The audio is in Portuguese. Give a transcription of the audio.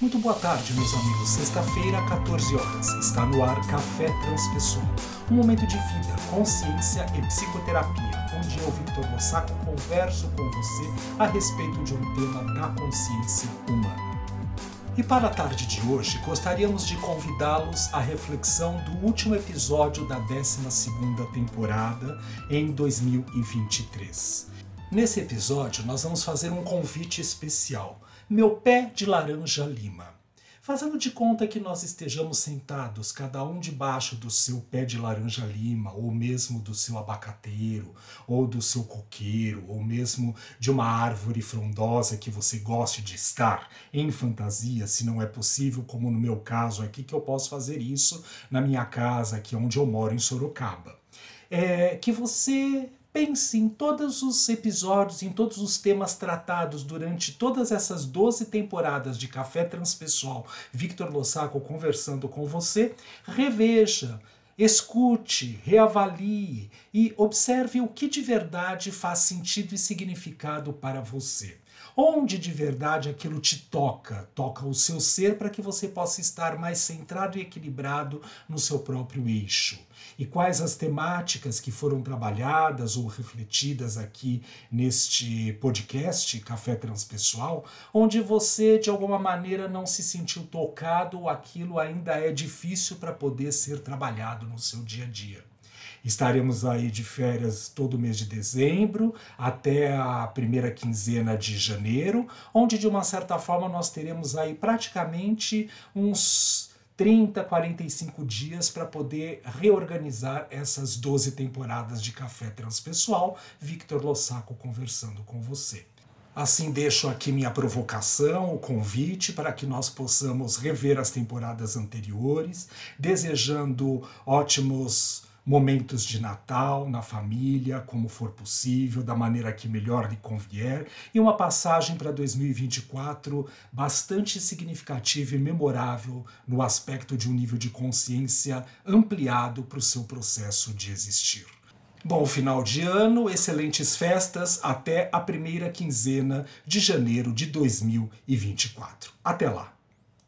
Muito boa tarde, meus amigos. Sexta-feira, 14 horas. Está no ar Café Transpessoal. Um momento de vida, consciência e psicoterapia, onde eu, Victor Mossaco, converso com você a respeito de um tema da consciência humana. E para a tarde de hoje, gostaríamos de convidá-los à reflexão do último episódio da 12ª temporada em 2023. Nesse episódio, nós vamos fazer um convite especial meu pé de laranja lima. Fazendo de conta que nós estejamos sentados, cada um debaixo do seu pé de laranja lima, ou mesmo do seu abacateiro, ou do seu coqueiro, ou mesmo de uma árvore frondosa que você goste de estar em fantasia, se não é possível, como no meu caso aqui, que eu posso fazer isso na minha casa, aqui onde eu moro, em Sorocaba. É, que você Pense em todos os episódios, em todos os temas tratados durante todas essas 12 temporadas de Café Transpessoal, Victor Lossaco conversando com você. Reveja, escute, reavalie e observe o que de verdade faz sentido e significado para você. Onde de verdade aquilo te toca, toca o seu ser para que você possa estar mais centrado e equilibrado no seu próprio eixo. E quais as temáticas que foram trabalhadas ou refletidas aqui neste podcast Café Transpessoal, onde você de alguma maneira não se sentiu tocado ou aquilo ainda é difícil para poder ser trabalhado no seu dia a dia. Estaremos aí de férias todo mês de dezembro até a primeira quinzena de janeiro, onde de uma certa forma nós teremos aí praticamente uns 30, 45 dias para poder reorganizar essas 12 temporadas de Café Transpessoal. Victor Lossaco conversando com você. Assim, deixo aqui minha provocação, o convite para que nós possamos rever as temporadas anteriores, desejando ótimos momentos de Natal na família, como for possível, da maneira que melhor lhe convier, e uma passagem para 2024 bastante significativa e memorável no aspecto de um nível de consciência ampliado para o seu processo de existir. Bom final de ano, excelentes festas até a primeira quinzena de janeiro de 2024. Até lá!